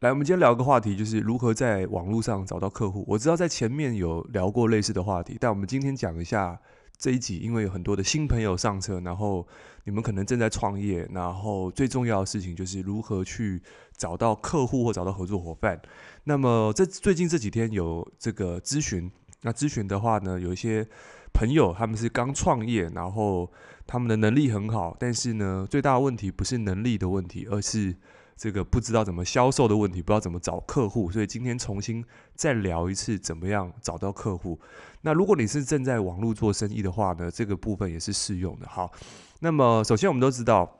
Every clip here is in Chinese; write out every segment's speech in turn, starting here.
来，我们今天聊个话题，就是如何在网络上找到客户。我知道在前面有聊过类似的话题，但我们今天讲一下这一集，因为有很多的新朋友上车，然后你们可能正在创业，然后最重要的事情就是如何去找到客户或找到合作伙伴。那么这最近这几天有这个咨询，那咨询的话呢，有一些朋友他们是刚创业，然后他们的能力很好，但是呢，最大的问题不是能力的问题，而是。这个不知道怎么销售的问题，不知道怎么找客户，所以今天重新再聊一次，怎么样找到客户。那如果你是正在网络做生意的话呢，这个部分也是适用的。好，那么首先我们都知道，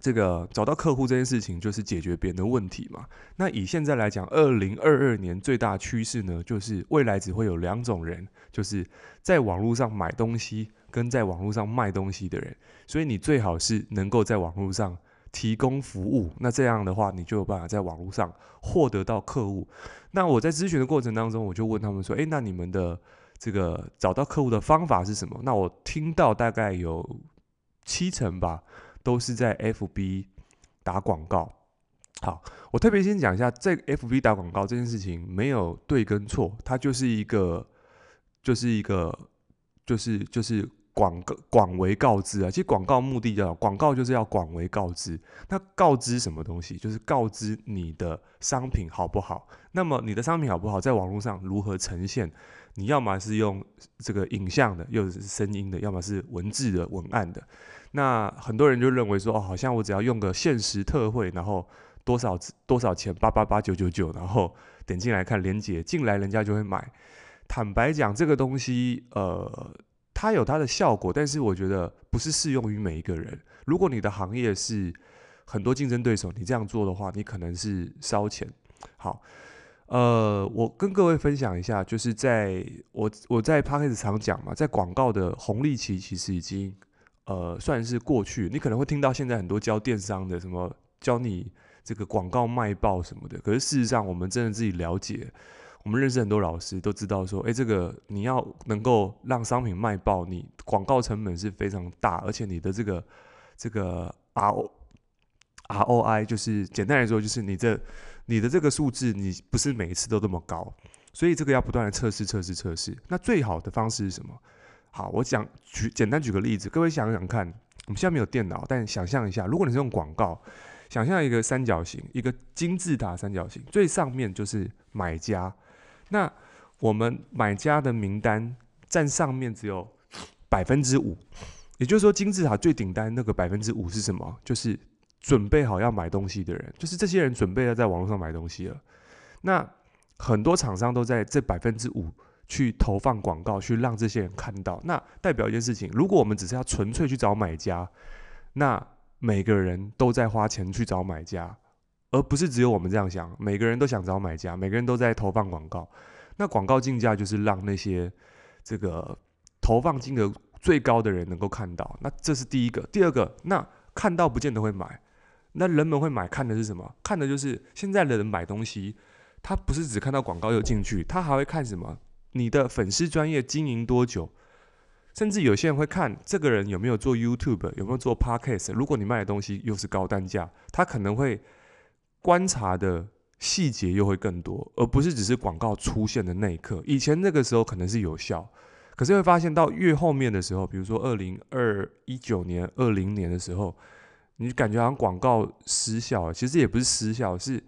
这个找到客户这件事情就是解决别人的问题嘛。那以现在来讲，二零二二年最大趋势呢，就是未来只会有两种人，就是在网络上买东西跟在网络上卖东西的人。所以你最好是能够在网络上。提供服务，那这样的话，你就有办法在网络上获得到客户。那我在咨询的过程当中，我就问他们说：“诶，那你们的这个找到客户的方法是什么？”那我听到大概有七成吧，都是在 FB 打广告。好，我特别先讲一下，在 FB 打广告这件事情没有对跟错，它就是一个，就是一个，就是就是。广告广为告知啊，其实广告目的叫广告，就是要广为告知。那告知什么东西？就是告知你的商品好不好。那么你的商品好不好，在网络上如何呈现？你要么是用这个影像的，又是声音的，要么是文字的文案的。那很多人就认为说，哦，好像我只要用个限时特惠，然后多少多少钱，八八八九九九，然后点进来看链接，进来人家就会买。坦白讲，这个东西，呃。它有它的效果，但是我觉得不是适用于每一个人。如果你的行业是很多竞争对手，你这样做的话，你可能是烧钱。好，呃，我跟各位分享一下，就是在我我在 Podcast 常讲嘛，在广告的红利期其实已经呃算是过去。你可能会听到现在很多教电商的什么教你这个广告卖爆什么的，可是事实上我们真的自己了解。我们认识很多老师，都知道说，诶，这个你要能够让商品卖爆，你广告成本是非常大，而且你的这个这个 R O R O I 就是简单来说，就是你这你的这个数字，你不是每一次都这么高，所以这个要不断的测试测试测试。那最好的方式是什么？好，我讲举简单举个例子，各位想想看，我们现在没有电脑，但想象一下，如果你是用广告，想象一个三角形，一个金字塔三角形，最上面就是买家。那我们买家的名单占上面只有百分之五，也就是说金字塔最顶端那个百分之五是什么？就是准备好要买东西的人，就是这些人准备要在网络上买东西了。那很多厂商都在这百分之五去投放广告，去让这些人看到。那代表一件事情：如果我们只是要纯粹去找买家，那每个人都在花钱去找买家。而不是只有我们这样想，每个人都想找买家，每个人都在投放广告。那广告竞价就是让那些这个投放金额最高的人能够看到。那这是第一个，第二个，那看到不见得会买。那人们会买，看的是什么？看的就是现在的人买东西，他不是只看到广告又进去，他还会看什么？你的粉丝专业经营多久？甚至有些人会看这个人有没有做 YouTube，有没有做 Podcast。如果你卖的东西又是高单价，他可能会。观察的细节又会更多，而不是只是广告出现的那一刻。以前那个时候可能是有效，可是会发现到越后面的时候，比如说二零二一九年、二零年的时候，你感觉好像广告失效了。其实也不是失效，是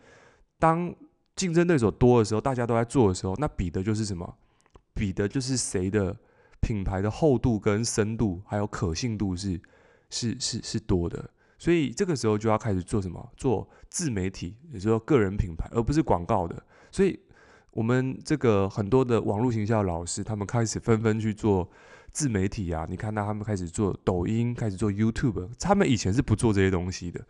当竞争对手多的时候，大家都在做的时候，那比的就是什么？比的就是谁的品牌的厚度跟深度，还有可信度是是是是多的。所以这个时候就要开始做什么？做自媒体，也就是说个人品牌，而不是广告的。所以，我们这个很多的网络行销老师，他们开始纷纷去做自媒体啊。你看到他们开始做抖音，开始做 YouTube，他们以前是不做这些东西的，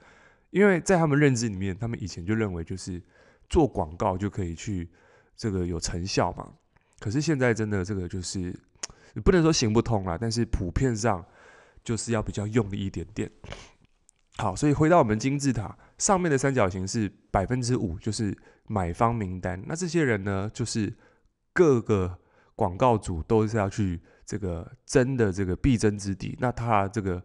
因为在他们认知里面，他们以前就认为就是做广告就可以去这个有成效嘛。可是现在真的这个就是不能说行不通啦，但是普遍上就是要比较用力一点点。好，所以回到我们金字塔上面的三角形是百分之五，就是买方名单。那这些人呢，就是各个广告主都是要去这个争的这个必争之地。那他这个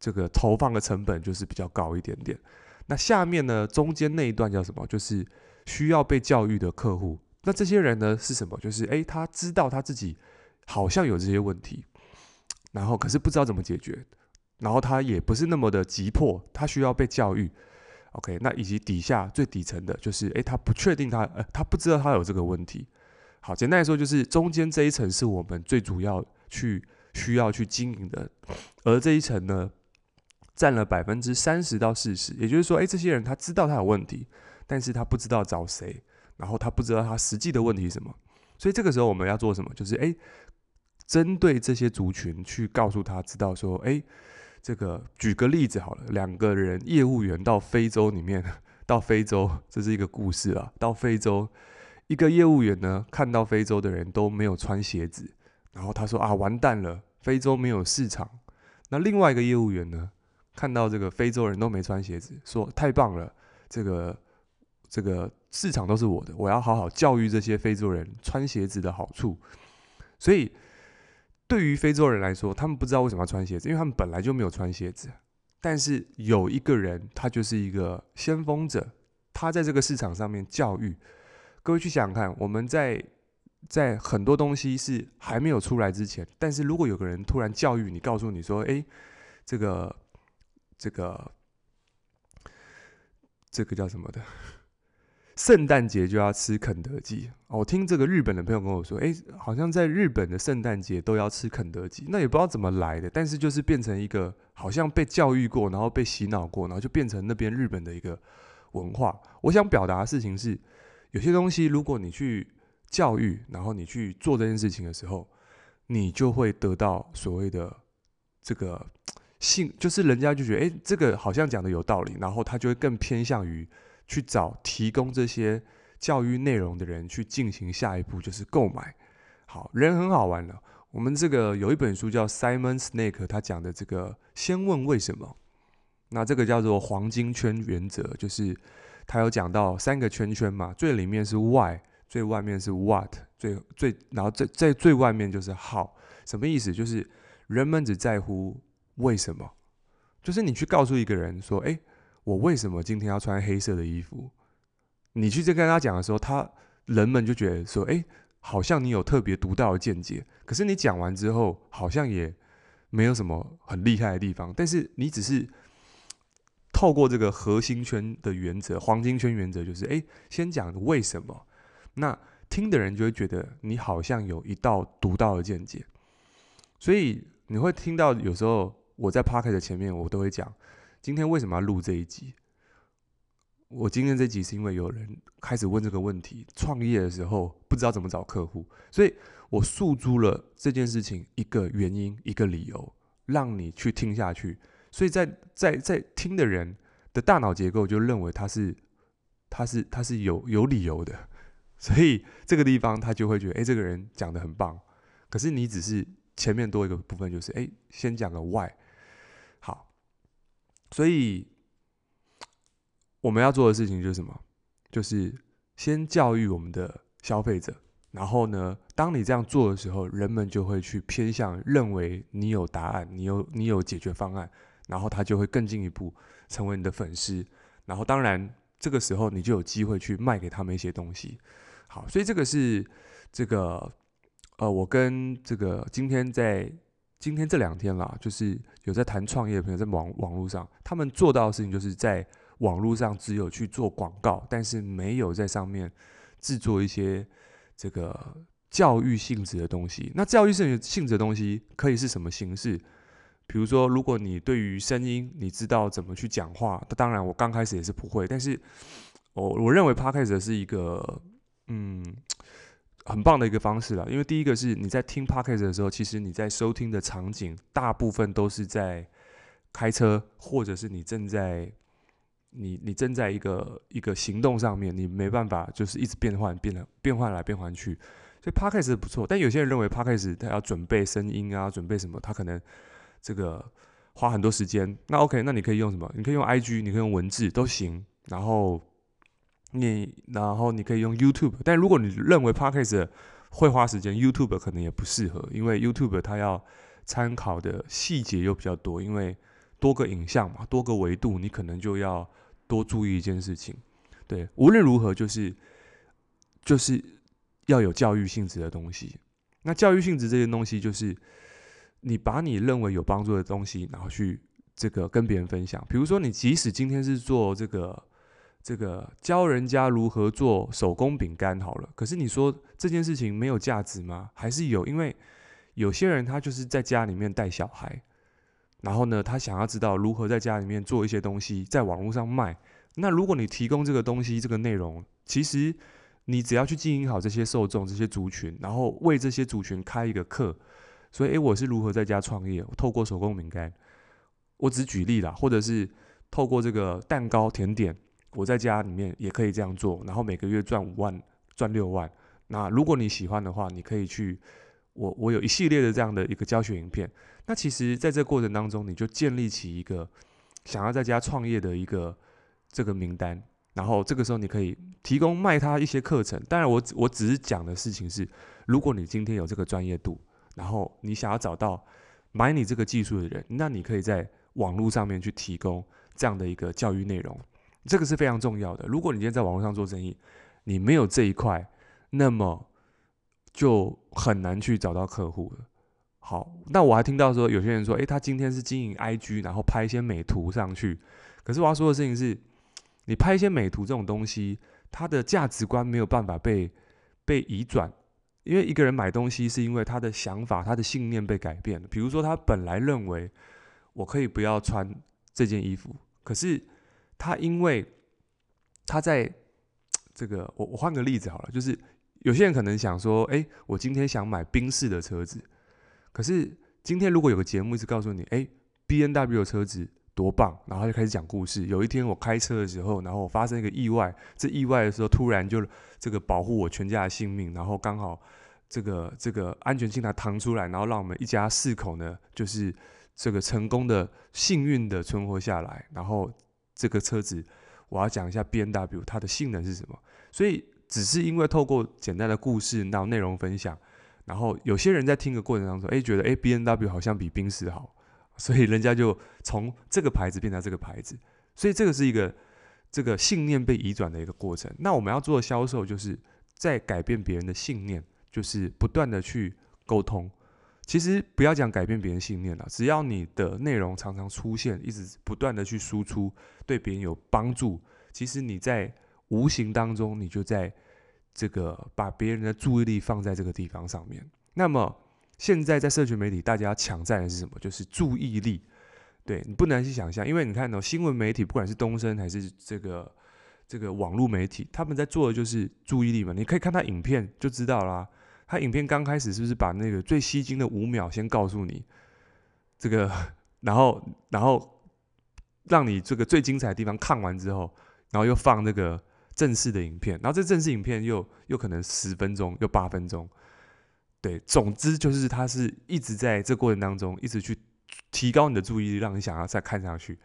这个投放的成本就是比较高一点点。那下面呢，中间那一段叫什么？就是需要被教育的客户。那这些人呢是什么？就是诶，他知道他自己好像有这些问题，然后可是不知道怎么解决，然后他也不是那么的急迫，他需要被教育。OK，那以及底下最底层的就是诶，他不确定他呃，他不知道他有这个问题。好，简单来说就是中间这一层是我们最主要去需要去经营的，而这一层呢，占了百分之三十到四十，也就是说，诶，这些人他知道他有问题，但是他不知道找谁，然后他不知道他实际的问题是什么，所以这个时候我们要做什么？就是诶，针对这些族群去告诉他，知道说，诶，这个举个例子好了，两个人业务员到非洲里面，到非洲，这是一个故事啊，到非洲，一个业务员呢看到非洲的人都没有穿鞋子，然后他说啊，完蛋了，非洲没有市场。那另外一个业务员呢？看到这个非洲人都没穿鞋子，说太棒了，这个这个市场都是我的，我要好好教育这些非洲人穿鞋子的好处。所以对于非洲人来说，他们不知道为什么要穿鞋子，因为他们本来就没有穿鞋子。但是有一个人，他就是一个先锋者，他在这个市场上面教育。各位去想想看，我们在在很多东西是还没有出来之前，但是如果有个人突然教育你，告诉你说，诶，这个。这个这个叫什么的？圣诞节就要吃肯德基。我听这个日本的朋友跟我说，哎，好像在日本的圣诞节都要吃肯德基。那也不知道怎么来的，但是就是变成一个好像被教育过，然后被洗脑过，然后就变成那边日本的一个文化。我想表达的事情是，有些东西如果你去教育，然后你去做这件事情的时候，你就会得到所谓的这个。信就是人家就觉得，诶，这个好像讲的有道理，然后他就会更偏向于去找提供这些教育内容的人去进行下一步，就是购买。好，人很好玩了。我们这个有一本书叫 Simon Sinek，他讲的这个先问为什么，那这个叫做黄金圈原则，就是他有讲到三个圈圈嘛，最里面是 Why，最外面是 What，最最然后在在最外面就是 How，什么意思？就是人们只在乎。为什么？就是你去告诉一个人说：“哎，我为什么今天要穿黑色的衣服？”你去这跟他讲的时候，他人们就觉得说：“哎，好像你有特别独到的见解。”可是你讲完之后，好像也没有什么很厉害的地方。但是你只是透过这个核心圈的原则、黄金圈原则，就是哎，先讲为什么，那听的人就会觉得你好像有一道独到的见解。所以你会听到有时候。我在 Podcast 的前面，我都会讲，今天为什么要录这一集？我今天这集是因为有人开始问这个问题，创业的时候不知道怎么找客户，所以我诉诸了这件事情一个原因、一个理由，让你去听下去。所以在在在听的人的大脑结构就认为他是他是他是有有理由的，所以这个地方他就会觉得，哎，这个人讲的很棒。可是你只是前面多一个部分，就是哎，先讲个 why。所以我们要做的事情就是什么？就是先教育我们的消费者，然后呢，当你这样做的时候，人们就会去偏向认为你有答案，你有你有解决方案，然后他就会更进一步成为你的粉丝，然后当然这个时候你就有机会去卖给他们一些东西。好，所以这个是这个呃，我跟这个今天在。今天这两天啦，就是有在谈创业的朋友在网网络上，他们做到的事情就是在网络上只有去做广告，但是没有在上面制作一些这个教育性质的东西。那教育性性质的东西可以是什么形式？比如说，如果你对于声音你知道怎么去讲话，那当然我刚开始也是不会，但是我我认为 Podcast 是一个嗯。很棒的一个方式了，因为第一个是你在听 Podcast 的时候，其实你在收听的场景大部分都是在开车，或者是你正在你你正在一个一个行动上面，你没办法就是一直变换变了变换来变换去，所以 Podcast 不错。但有些人认为 Podcast 他要准备声音啊，准备什么，他可能这个花很多时间。那 OK，那你可以用什么？你可以用 IG，你可以用文字都行。然后。你然后你可以用 YouTube，但如果你认为 Podcast 会花时间，YouTube 可能也不适合，因为 YouTube 它要参考的细节又比较多，因为多个影像嘛，多个维度，你可能就要多注意一件事情，对，无论如何就是就是要有教育性质的东西。那教育性质这些东西，就是你把你认为有帮助的东西，然后去这个跟别人分享。比如说，你即使今天是做这个这个教人家如何做手工饼干好了，可是你说这件事情没有价值吗？还是有？因为有些人他就是在家里面带小孩，然后呢，他想要知道如何在家里面做一些东西，在网络上卖。那如果你提供这个东西，这个内容，其实。你只要去经营好这些受众、这些族群，然后为这些族群开一个课，所以，诶，我是如何在家创业？透过手工饼干，我只举例啦，或者是透过这个蛋糕甜点，我在家里面也可以这样做，然后每个月赚五万、赚六万。那如果你喜欢的话，你可以去我我有一系列的这样的一个教学影片。那其实，在这过程当中，你就建立起一个想要在家创业的一个这个名单。然后这个时候你可以提供卖他一些课程，当然我我只是讲的事情是，如果你今天有这个专业度，然后你想要找到买你这个技术的人，那你可以在网络上面去提供这样的一个教育内容，这个是非常重要的。如果你今天在网络上做生意，你没有这一块，那么就很难去找到客户了。好，那我还听到说有些人说，诶，他今天是经营 IG，然后拍一些美图上去，可是我要说的事情是。你拍一些美图这种东西，它的价值观没有办法被被移转，因为一个人买东西是因为他的想法、他的信念被改变了。比如说，他本来认为我可以不要穿这件衣服，可是他因为他在这个，我我换个例子好了，就是有些人可能想说，哎，我今天想买宾士的车子，可是今天如果有个节目一直告诉你，哎，B N W 的车子。多棒！然后就开始讲故事。有一天我开车的时候，然后我发生一个意外。这意外的时候，突然就这个保护我全家的性命，然后刚好这个这个安全气囊弹出来，然后让我们一家四口呢，就是这个成功的、幸运的存活下来。然后这个车子，我要讲一下 B N W 它的性能是什么。所以只是因为透过简单的故事，然后内容分享，然后有些人在听的过程当中，哎，觉得哎 B N W 好像比宾士好。所以人家就从这个牌子变成这个牌子，所以这个是一个这个信念被移转的一个过程。那我们要做的销售，就是在改变别人的信念，就是不断的去沟通。其实不要讲改变别人信念了，只要你的内容常常出现，一直不断的去输出，对别人有帮助，其实你在无形当中，你就在这个把别人的注意力放在这个地方上面。那么。现在在社群媒体，大家抢占的是什么？就是注意力。对，你不难去想象，因为你看到、新闻媒体，不管是东森还是这个这个网络媒体，他们在做的就是注意力嘛。你可以看他影片就知道啦。他影片刚开始是不是把那个最吸睛的五秒先告诉你这个，然后然后让你这个最精彩的地方看完之后，然后又放那个正式的影片，然后这正式影片又又可能十分钟又八分钟。对，总之就是他是一直在这过程当中，一直去提高你的注意力，让你想要再看下去。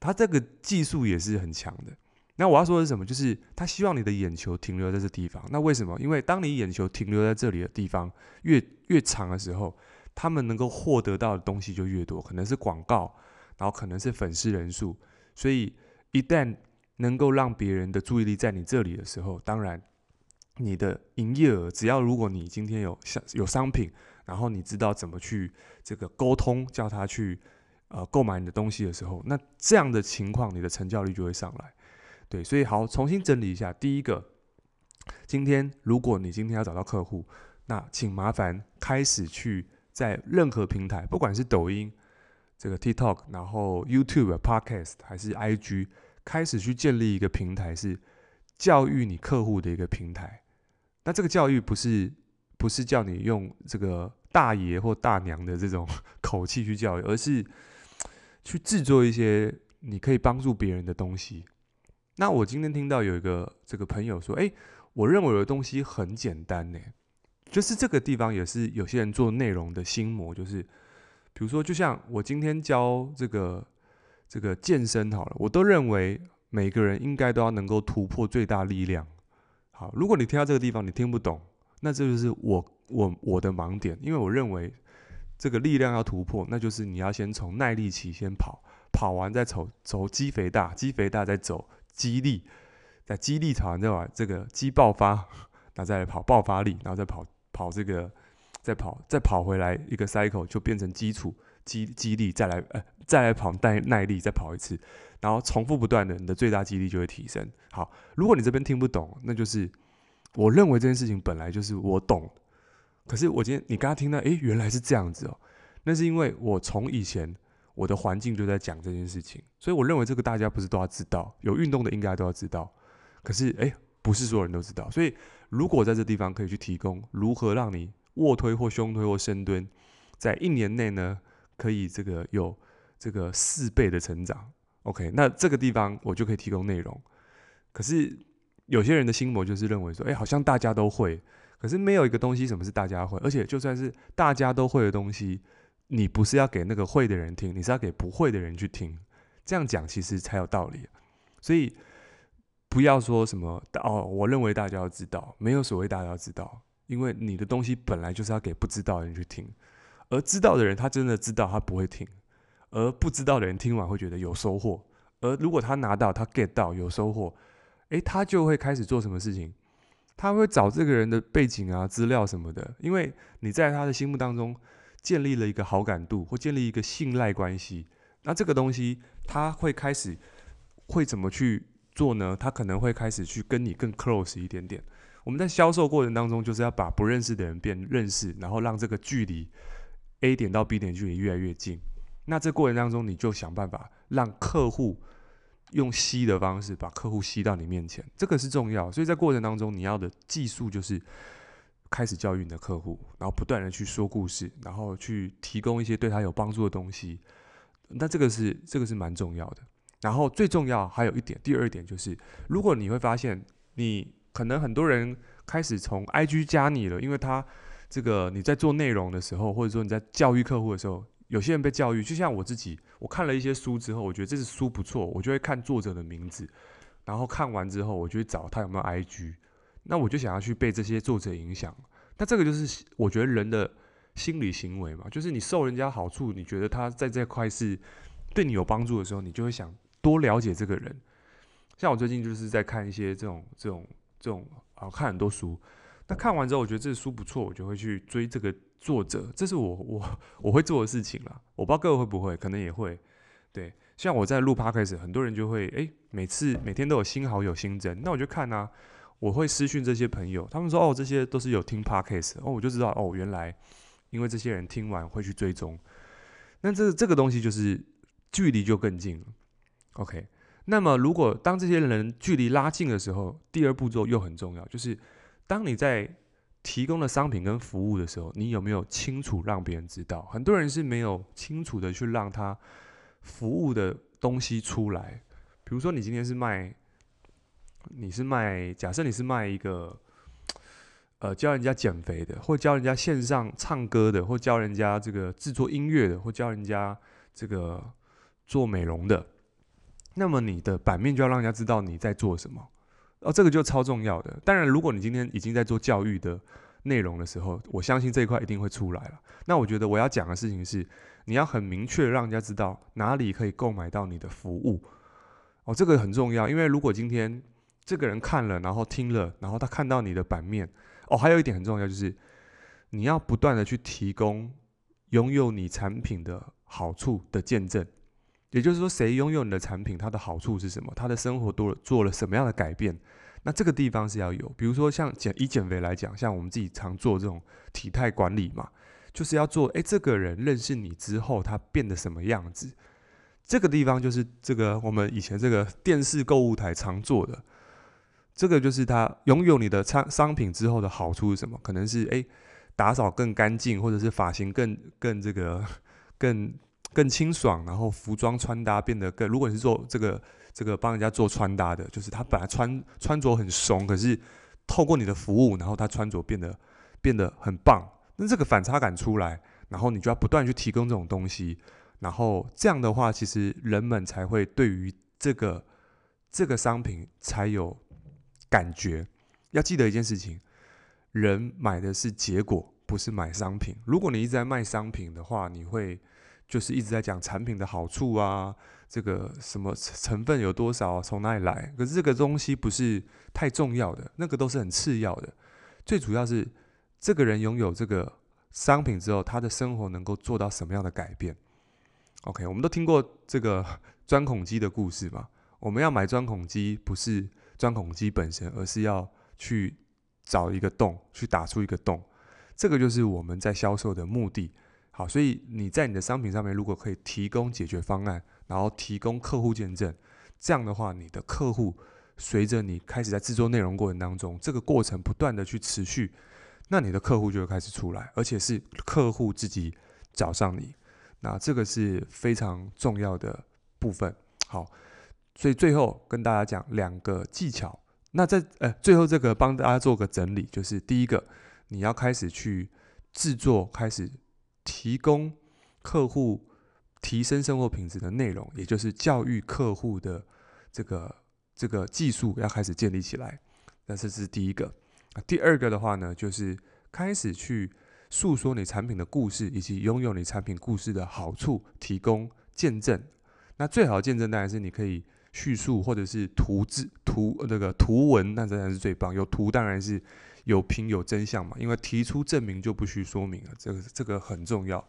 他这个技术也是很强的。那我要说的是什么？就是他希望你的眼球停留在这地方。那为什么？因为当你眼球停留在这里的地方越越长的时候，他们能够获得到的东西就越多，可能是广告，然后可能是粉丝人数。所以一旦能够让别人的注意力在你这里的时候，当然。你的营业额，只要如果你今天有商有商品，然后你知道怎么去这个沟通，叫他去呃购买你的东西的时候，那这样的情况，你的成交率就会上来。对，所以好，重新整理一下。第一个，今天如果你今天要找到客户，那请麻烦开始去在任何平台，不管是抖音、这个 TikTok，然后 YouTube、Podcast 还是 IG，开始去建立一个平台，是教育你客户的一个平台。那这个教育不是不是叫你用这个大爷或大娘的这种 口气去教育，而是去制作一些你可以帮助别人的东西。那我今天听到有一个这个朋友说：“诶，我认为的东西很简单呢。”就是这个地方也是有些人做内容的心魔，就是比如说，就像我今天教这个这个健身好了，我都认为每个人应该都要能够突破最大力量。好，如果你听到这个地方你听不懂，那这就是我我我的盲点，因为我认为这个力量要突破，那就是你要先从耐力期先跑，跑完再走走肌肥大，肌肥大再走肌力，在肌力跑完再把这个肌爆发，然后再来跑爆发力，然后再跑跑这个，再跑再跑回来一个 cycle 就变成基础肌肌力，再来呃再来跑耐耐力，再跑一次，然后重复不断的，你的最大肌力就会提升。好，如果你这边听不懂，那就是我认为这件事情本来就是我懂，可是我今天你刚刚听到，诶，原来是这样子哦，那是因为我从以前。我的环境就在讲这件事情，所以我认为这个大家不是都要知道，有运动的应该都要知道。可是，诶，不是所有人都知道。所以，如果在这地方可以去提供如何让你卧推或胸推或深蹲，在一年内呢，可以这个有这个四倍的成长，OK，那这个地方我就可以提供内容。可是有些人的心魔就是认为说，诶，好像大家都会，可是没有一个东西什么是大家会，而且就算是大家都会的东西。你不是要给那个会的人听，你是要给不会的人去听，这样讲其实才有道理。所以不要说什么哦，我认为大家要知道，没有所谓大家要知道，因为你的东西本来就是要给不知道的人去听，而知道的人他真的知道他不会听，而不知道的人听完会觉得有收获，而如果他拿到他 get 到有收获，诶，他就会开始做什么事情？他会找这个人的背景啊、资料什么的，因为你在他的心目当中。建立了一个好感度，或建立一个信赖关系，那这个东西他会开始会怎么去做呢？他可能会开始去跟你更 close 一点点。我们在销售过程当中，就是要把不认识的人变认识，然后让这个距离 A 点到 B 点距离越来越近。那这过程当中，你就想办法让客户用吸的方式把客户吸到你面前，这个是重要。所以在过程当中，你要的技术就是。开始教育你的客户，然后不断的去说故事，然后去提供一些对他有帮助的东西。那这个是这个是蛮重要的。然后最重要还有一点，第二点就是，如果你会发现，你可能很多人开始从 IG 加你了，因为他这个你在做内容的时候，或者说你在教育客户的时候，有些人被教育，就像我自己，我看了一些书之后，我觉得这是书不错，我就会看作者的名字，然后看完之后，我就会找他有没有 IG。那我就想要去被这些作者影响，那这个就是我觉得人的心理行为嘛，就是你受人家好处，你觉得他在这块是对你有帮助的时候，你就会想多了解这个人。像我最近就是在看一些这种这种这种啊，看很多书。那看完之后，我觉得这书不错，我就会去追这个作者，这是我我我会做的事情啦。我不知道各位会不会，可能也会。对，像我在录 p o d c a s 很多人就会诶，每次每天都有新好友新增，那我就看啊。我会私讯这些朋友，他们说哦，这些都是有听 Podcast 哦，我就知道哦，原来因为这些人听完会去追踪，那这这个东西就是距离就更近了。OK，那么如果当这些人距离拉近的时候，第二步骤又很重要，就是当你在提供的商品跟服务的时候，你有没有清楚让别人知道？很多人是没有清楚的去让他服务的东西出来，比如说你今天是卖。你是卖，假设你是卖一个，呃，教人家减肥的，或教人家线上唱歌的，或教人家这个制作音乐的，或教人家这个做美容的，那么你的版面就要让人家知道你在做什么，哦，这个就超重要的。当然，如果你今天已经在做教育的内容的时候，我相信这一块一定会出来了。那我觉得我要讲的事情是，你要很明确让人家知道哪里可以购买到你的服务，哦，这个很重要，因为如果今天这个人看了，然后听了，然后他看到你的版面哦。还有一点很重要，就是你要不断的去提供拥有你产品的好处的见证。也就是说，谁拥有你的产品，他的好处是什么？他的生活多了做了什么样的改变？那这个地方是要有。比如说，像减以减肥来讲，像我们自己常做这种体态管理嘛，就是要做。诶，这个人认识你之后，他变得什么样子？这个地方就是这个我们以前这个电视购物台常做的。这个就是他拥有你的商商品之后的好处是什么？可能是诶，打扫更干净，或者是发型更更这个 更更清爽，然后服装穿搭变得更。如果你是做这个这个帮人家做穿搭的，就是他本来穿穿着很怂，可是透过你的服务，然后他穿着变得变得很棒。那这个反差感出来，然后你就要不断去提供这种东西，然后这样的话，其实人们才会对于这个这个商品才有。感觉要记得一件事情，人买的是结果，不是买商品。如果你一直在卖商品的话，你会就是一直在讲产品的好处啊，这个什么成分有多少，从哪里来？可是这个东西不是太重要的，那个都是很次要的。最主要是这个人拥有这个商品之后，他的生活能够做到什么样的改变？OK，我们都听过这个钻孔机的故事嘛。我们要买钻孔机，不是钻孔机本身，而是要去找一个洞，去打出一个洞。这个就是我们在销售的目的。好，所以你在你的商品上面，如果可以提供解决方案，然后提供客户见证，这样的话，你的客户随着你开始在制作内容过程当中，这个过程不断的去持续，那你的客户就会开始出来，而且是客户自己找上你。那这个是非常重要的部分。好，所以最后跟大家讲两个技巧。那在呃最后这个帮大家做个整理，就是第一个，你要开始去制作，开始。提供客户提升生活品质的内容，也就是教育客户的这个这个技术要开始建立起来。那这是第一个。第二个的话呢，就是开始去诉说你产品的故事，以及拥有你产品故事的好处，提供见证。那最好的见证当然是你可以叙述，或者是图字图那个图文，那当然是最棒。有图当然是。有凭有真相嘛？因为提出证明就不需说明了，这个这个很重要。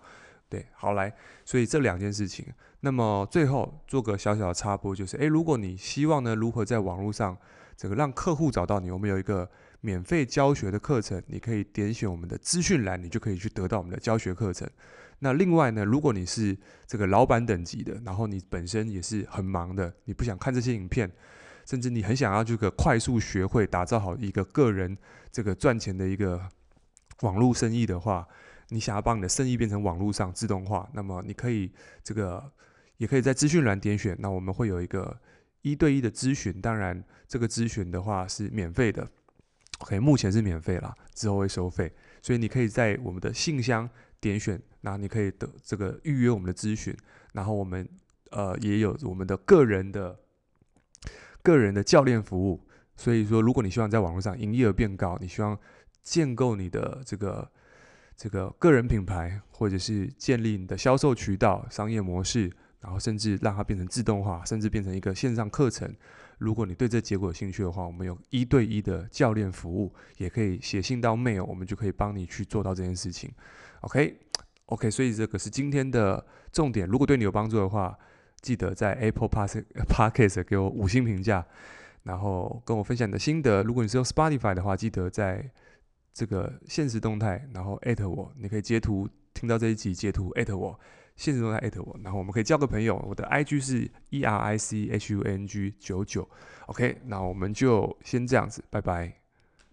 对，好来，所以这两件事情。那么最后做个小小的插播，就是诶，如果你希望呢，如何在网络上这个让客户找到你，我们有一个免费教学的课程，你可以点选我们的资讯栏，你就可以去得到我们的教学课程。那另外呢，如果你是这个老板等级的，然后你本身也是很忙的，你不想看这些影片。甚至你很想要这个快速学会打造好一个个人这个赚钱的一个网络生意的话，你想要把你的生意变成网络上自动化，那么你可以这个也可以在资讯栏点选，那我们会有一个一对一的咨询，当然这个咨询的话是免费的，OK，目前是免费啦，之后会收费，所以你可以在我们的信箱点选，然后你可以得这个预约我们的咨询，然后我们呃也有我们的个人的。个人的教练服务，所以说，如果你希望在网络上营业额变高，你希望建构你的这个这个个人品牌，或者是建立你的销售渠道、商业模式，然后甚至让它变成自动化，甚至变成一个线上课程。如果你对这结果有兴趣的话，我们有一对一的教练服务，也可以写信到 mail，我们就可以帮你去做到这件事情。OK，OK，所以这个是今天的重点。如果对你有帮助的话，记得在 Apple Podcast 给我五星评价，然后跟我分享你的心得。如果你是用 Spotify 的话，记得在这个现实动态，然后艾特我。你可以截图听到这一集，截图艾特我，现实中在艾特我，然后我们可以交个朋友。我的 IG 是 E R I C H U N G 九九。OK，那我们就先这样子，拜拜。